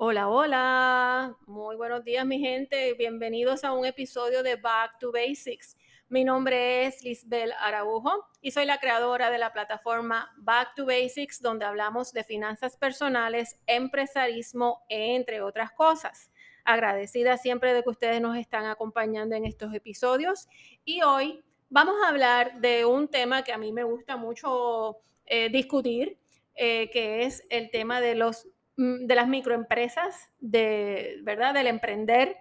Hola, hola, muy buenos días mi gente, bienvenidos a un episodio de Back to Basics. Mi nombre es Lisbel Araujo y soy la creadora de la plataforma Back to Basics, donde hablamos de finanzas personales, empresarismo, entre otras cosas. Agradecida siempre de que ustedes nos están acompañando en estos episodios y hoy vamos a hablar de un tema que a mí me gusta mucho eh, discutir, eh, que es el tema de los de las microempresas, de, ¿verdad? Del emprender.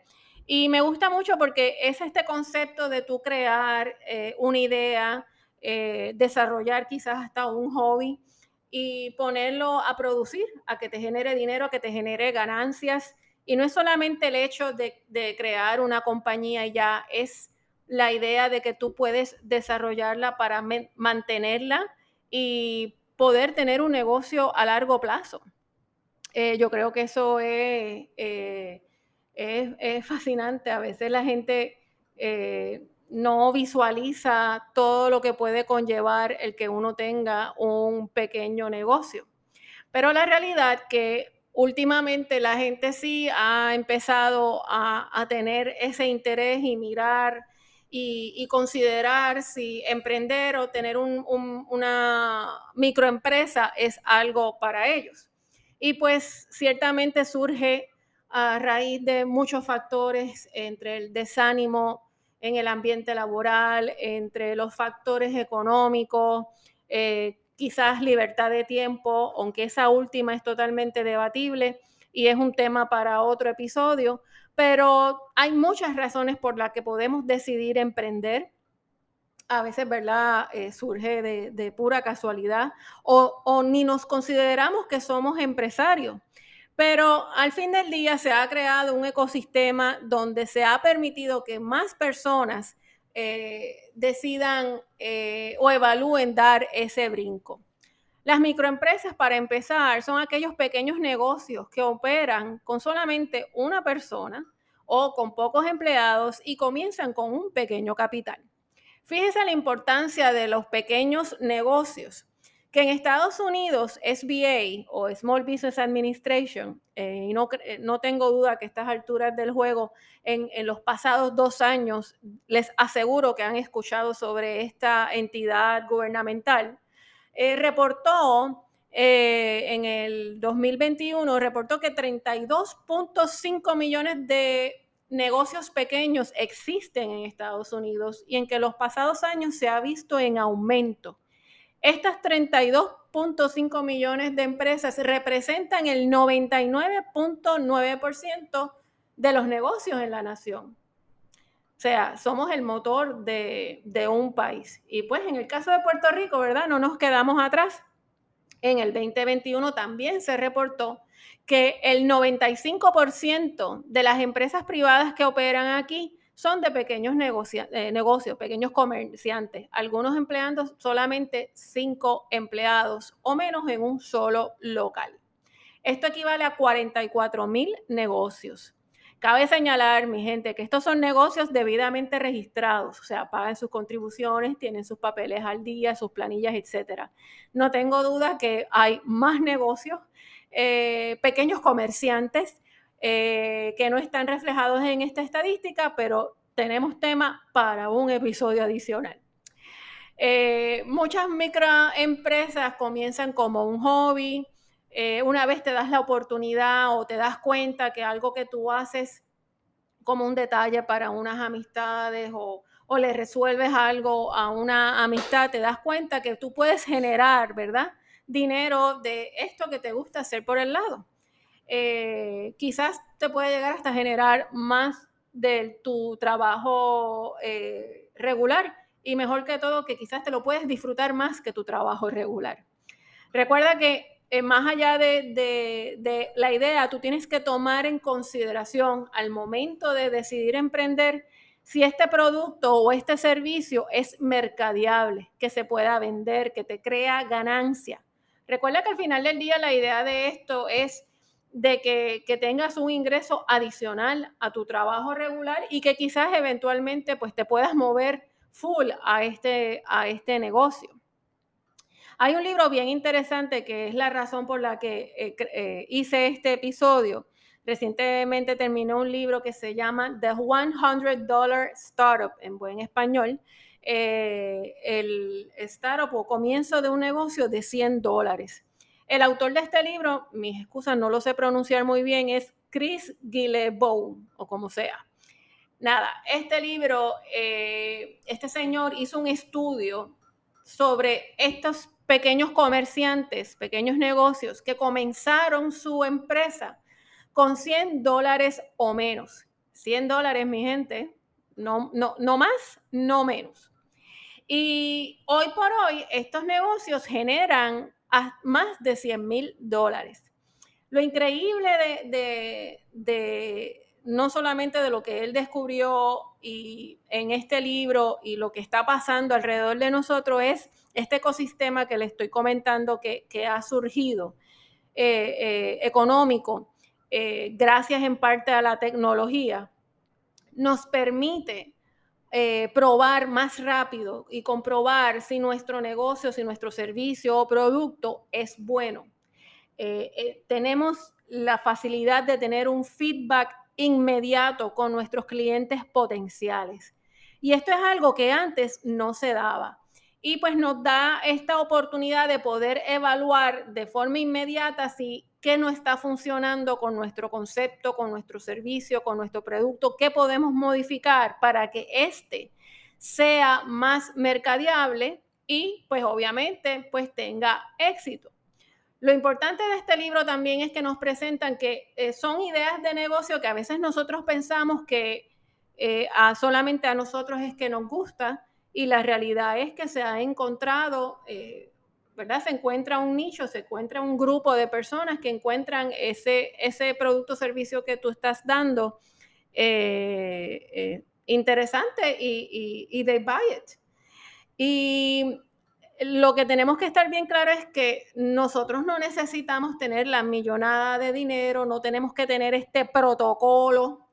Y me gusta mucho porque es este concepto de tú crear eh, una idea, eh, desarrollar quizás hasta un hobby y ponerlo a producir, a que te genere dinero, a que te genere ganancias. Y no es solamente el hecho de, de crear una compañía ya, es la idea de que tú puedes desarrollarla para mantenerla y poder tener un negocio a largo plazo. Eh, yo creo que eso eh, es, es, fascinante. A veces la gente eh, no visualiza todo lo que puede conllevar el que uno tenga un pequeño negocio. Pero la realidad que últimamente la gente sí ha empezado a, tener ese interés y mirar y, considerar si emprender o tener una microempresa es algo para ellos. Y pues ciertamente surge a raíz de muchos factores entre el desánimo en el ambiente laboral, entre los factores económicos, eh, quizás libertad de tiempo, aunque esa última es totalmente debatible y es un tema para otro episodio, pero hay muchas razones por las que podemos decidir emprender a veces, ¿verdad? Eh, surge de, pura casualidad o, ni nos consideramos que somos empresarios. Pero al fin del día se ha creado un ecosistema donde se ha permitido que más personas eh, decidan eh, o evalúen dar ese brinco. Las microempresas, para empezar, son aquellos pequeños negocios que operan con solamente una persona o con pocos empleados y comienzan con un pequeño capital. Fíjese la importancia de los pequeños negocios, que en Estados Unidos SBA o Small Business Administration, eh, y no, eh, no, tengo duda que a estas alturas del juego, en, los pasados dos años, les aseguro que han escuchado sobre esta entidad gubernamental, eh, reportó en el 2021, reportó que 32.5 millones de negocios pequeños existen en Estados Unidos y en que los pasados años se ha visto en aumento. Estas 32.5 millones de empresas representan el 99.9% de los negocios en la nación. O sea, somos el motor de, de, un país. Y pues en el caso de Puerto Rico, ¿verdad? No nos quedamos atrás. En el 2021 también se reportó que el 95% de las empresas privadas que operan aquí son de pequeños eh, negocios, pequeños comerciantes, algunos empleando solamente cinco empleados o menos en un solo local. Esto equivale a 44 mil negocios. Cabe señalar, mi gente, que estos son negocios debidamente registrados, o sea, pagan sus contribuciones, tienen sus papeles al día, sus planillas, etc. No tengo duda que hay más negocios eh, pequeños comerciantes eh, que no están reflejados en esta estadística, pero tenemos tema para un episodio adicional. Eh, muchas microempresas comienzan como un hobby. una vez te das la oportunidad o te das cuenta que algo que tú haces como un detalle para unas amistades o, o le resuelves algo a una amistad, te das cuenta que tú puedes generar, ¿verdad? Dinero de esto que te gusta hacer por el lado. Eh, quizás te puede llegar hasta generar más de tu trabajo eh, regular y mejor que todo que quizás te lo puedes disfrutar más que tu trabajo regular. Recuerda que eh, más allá de, de, la idea, tú tienes que tomar en consideración al momento de decidir emprender si este producto o este servicio es mercadeable, que se pueda vender, que te crea ganancia. Recuerda que al final del día la idea de esto es de que, tengas un ingreso adicional a tu trabajo regular y que quizás eventualmente pues te puedas mover full a este, a este negocio. Hay un libro bien interesante que es la razón por la que eh, eh, hice este episodio. Recientemente terminé un libro que se llama The 100 Dollar Startup, en buen español. Eh, el startup o comienzo de un negocio de 100 dólares. El autor de este libro, mis excusas, no lo sé pronunciar muy bien, es Chris Guillebeau, o como sea. Nada, este libro, eh, este señor hizo un estudio sobre estos pequeños comerciantes, pequeños negocios que comenzaron su empresa con 100 dólares o menos. 100 dólares, mi gente, no, no, no más, no menos. Y hoy por hoy estos negocios generan más de 100 mil dólares. Lo increíble de, no solamente de lo que él descubrió y en este libro y lo que está pasando alrededor de nosotros es este ecosistema que le estoy comentando que, ha surgido eh, eh, económico eh, gracias en parte a la tecnología, nos permite eh, probar más rápido y comprobar si nuestro negocio, si nuestro servicio o producto es bueno. Eh, tenemos la facilidad de tener un feedback inmediato con nuestros clientes potenciales. Y esto es algo que antes no se daba y pues nos da esta oportunidad de poder evaluar de forma inmediata si qué no está funcionando con nuestro concepto, con nuestro servicio, con nuestro producto, qué podemos modificar para que este sea más mercadeable y pues obviamente pues tenga éxito. Lo importante de este libro también es que nos presentan que eh, son ideas de negocio que a veces nosotros pensamos que eh, solamente a nosotros es que nos gusta, y la realidad es que se ha encontrado, eh, ¿verdad? Se encuentra un nicho, se encuentra un grupo de personas que encuentran ese, ese producto o servicio que tú estás dando eh, eh, interesante y, y, y they buy it. Y lo que tenemos que estar bien claro es que nosotros no necesitamos tener la millonada de dinero, no tenemos que tener este protocolo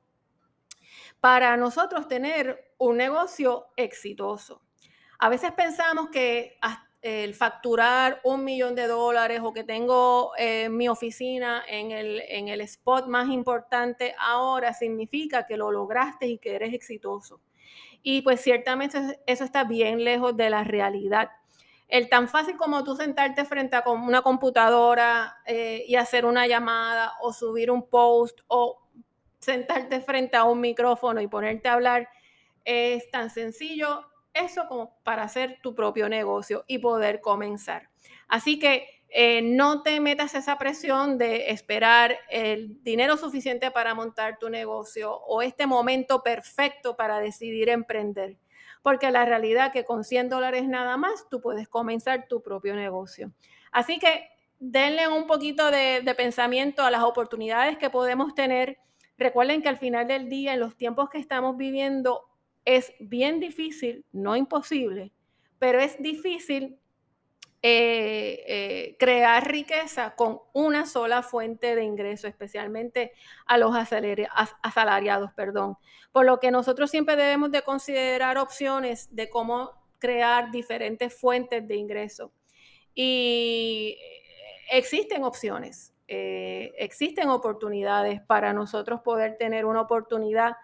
para nosotros tener un negocio exitoso. A veces pensamos que el facturar un millón de dólares o que tengo eh, mi oficina en el, en el spot más importante ahora significa que lo lograste y que eres exitoso. Y pues ciertamente eso está bien lejos de la realidad. El tan fácil como tú sentarte frente a una computadora eh, y hacer una llamada o subir un post o sentarte frente a un micrófono y ponerte a hablar es tan sencillo eso como para hacer tu propio negocio y poder comenzar. Así que eh, no te metas esa presión de esperar el dinero suficiente para montar tu negocio o este momento perfecto para decidir emprender. Porque la realidad que con 100 dólares nada más tú puedes comenzar tu propio negocio. Así que denle un poquito de pensamiento a las oportunidades que podemos tener Recuerden que al final del día, en los tiempos que estamos viviendo, es bien difícil, no imposible, pero es difícil eh, eh, crear riqueza con una sola fuente de ingreso, especialmente a los asalariados, perdón. Por lo que nosotros siempre debemos de considerar opciones de cómo crear diferentes fuentes de ingreso. Y existen opciones. Eh, existen oportunidades para nosotros poder tener una oportunidad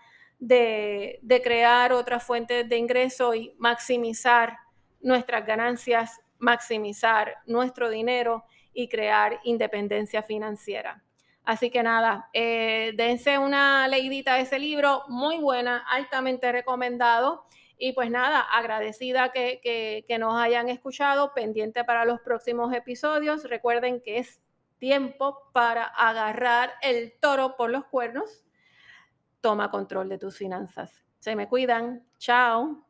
de, crear otras fuentes de ingreso y maximizar nuestras ganancias, maximizar nuestro dinero y crear independencia financiera. Así que nada, eh, dense una leidita a ese libro, muy buena, altamente recomendado. Y pues nada, agradecida que, que nos hayan escuchado, pendiente para los próximos episodios. Recuerden que es tiempo para agarrar el toro por los cuernos, toma control de tus finanzas. Se me cuidan. Chao.